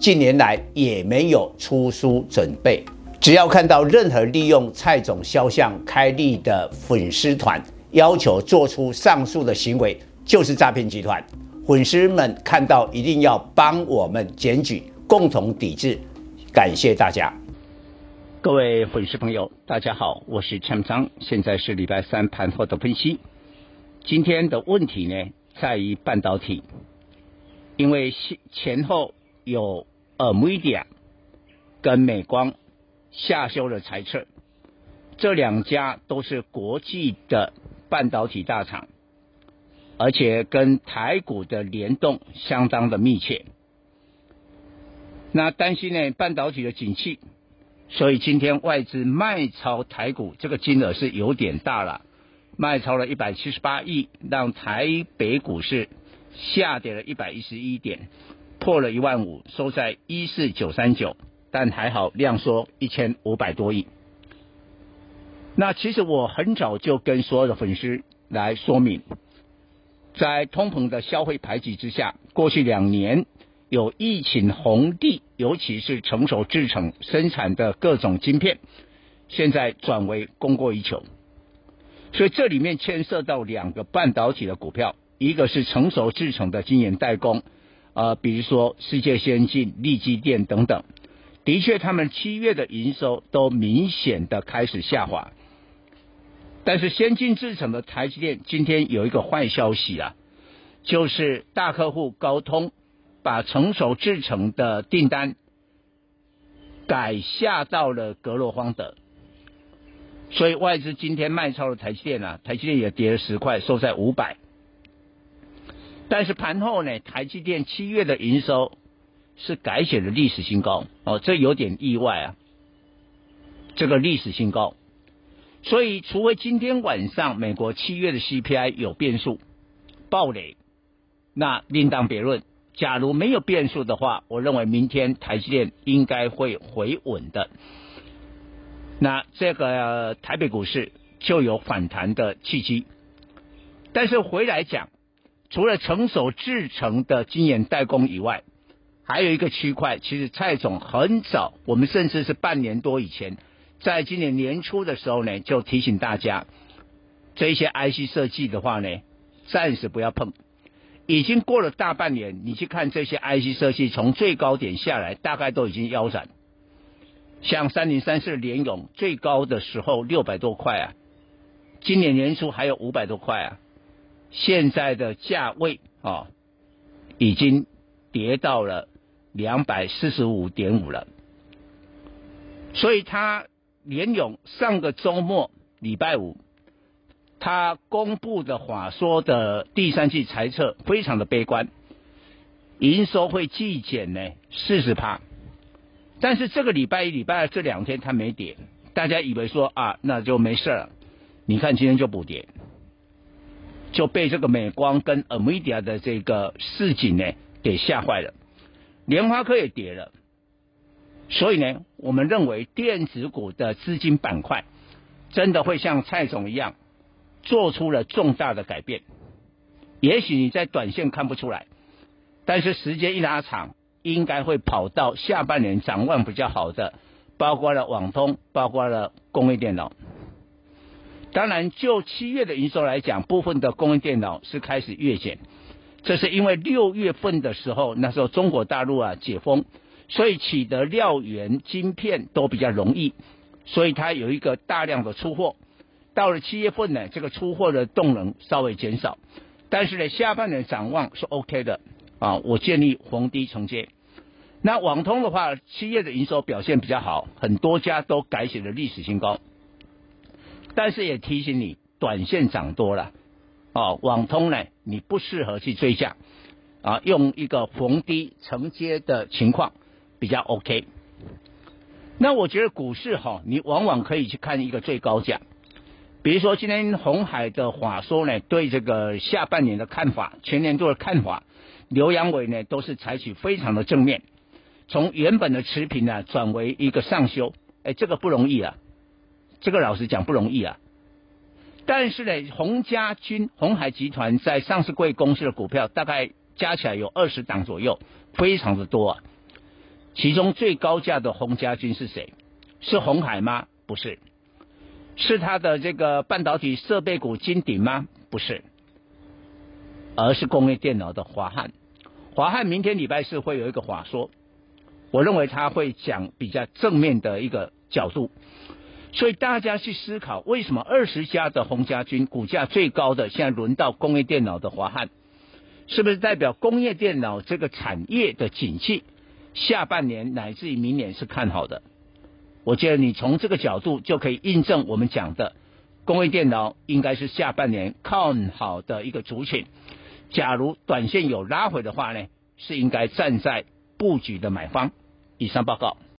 近年来也没有出书准备。只要看到任何利用蔡总肖像开立的粉丝团，要求做出上述的行为，就是诈骗集团。粉丝们看到一定要帮我们检举，共同抵制。感谢大家。各位粉丝朋友，大家好，我是陈章，现在是礼拜三盘后的分析。今天的问题呢，在于半导体，因为前后有 NVIDIA 跟美光下修了财测，这两家都是国际的半导体大厂，而且跟台股的联动相当的密切。那担心呢，半导体的景气。所以今天外资卖超台股，这个金额是有点大了，卖超了一百七十八亿，让台北股市下跌了一百一十一点，破了一万五，收在一四九三九，但还好量缩一千五百多亿。那其实我很早就跟所有的粉丝来说明，在通膨的消费排挤之下，过去两年。有疫情红利，尤其是成熟制程生产的各种晶片，现在转为供过于求，所以这里面牵涉到两个半导体的股票，一个是成熟制程的晶圆代工，呃，比如说世界先进、力积电等等，的确他们七月的营收都明显的开始下滑，但是先进制程的台积电今天有一个坏消息啊，就是大客户高通。把成熟制程的订单改下到了格罗方德，所以外资今天卖超了台积电啊，台积电也跌了十块，收在五百。但是盘后呢，台积电七月的营收是改写了历史新高哦，这有点意外啊，这个历史新高。所以，除非今天晚上美国七月的 CPI 有变数暴雷，那另当别论。假如没有变数的话，我认为明天台积电应该会回稳的。那这个台北股市就有反弹的契机。但是回来讲，除了成熟制程的晶圆代工以外，还有一个区块，其实蔡总很早，我们甚至是半年多以前，在今年年初的时候呢，就提醒大家，这些 IC 设计的话呢，暂时不要碰。已经过了大半年，你去看这些 IC 设计，从最高点下来，大概都已经腰斩。像三零三四联咏最高的时候六百多块啊，今年年初还有五百多块啊，现在的价位啊、哦，已经跌到了两百四十五点五了。所以他联咏上个周末礼拜五。他公布的话说的第三季财测非常的悲观，营收会季减呢四十趴，但是这个礼拜一礼拜二这两天它没跌，大家以为说啊那就没事了，你看今天就补跌，就被这个美光跟 Amidia 的这个市景呢给吓坏了，联发科也跌了，所以呢我们认为电子股的资金板块真的会像蔡总一样。做出了重大的改变，也许你在短线看不出来，但是时间一拉长，应该会跑到下半年展望比较好的，包括了网通，包括了工业电脑。当然，就七月的营收来讲，部分的工业电脑是开始月减，这是因为六月份的时候，那时候中国大陆啊解封，所以取得料源晶片都比较容易，所以它有一个大量的出货。到了七月份呢，这个出货的动能稍微减少，但是呢，下半年展望是 OK 的啊。我建议逢低承接。那网通的话，七月的营收表现比较好，很多家都改写了历史新高。但是也提醒你，短线涨多了哦，网通呢，你不适合去追价。啊，用一个逢低承接的情况比较 OK。那我觉得股市哈，你往往可以去看一个最高价，比如说今天红海的法说呢，对这个下半年的看法、全年度的看法，刘阳伟呢都是采取非常的正面，从原本的持平呢转为一个上修，哎，这个不容易啊，这个老实讲不容易啊。但是呢，洪家军、鸿海集团在上市柜公司的股票大概加起来有二十档左右，非常的多啊。其中最高价的洪家军是谁？是红海吗？不是。是他的这个半导体设备股金鼎吗？不是。而是工业电脑的华汉。华汉明天礼拜四会有一个法说，我认为他会讲比较正面的一个角度。所以大家去思考，为什么二十家的红家军股价最高的，现在轮到工业电脑的华汉，是不是代表工业电脑这个产业的景气，下半年乃至于明年是看好的？我觉得你从这个角度就可以印证我们讲的，工业电脑应该是下半年看好的一个族群。假如短线有拉回的话呢，是应该站在布局的买方。以上报告。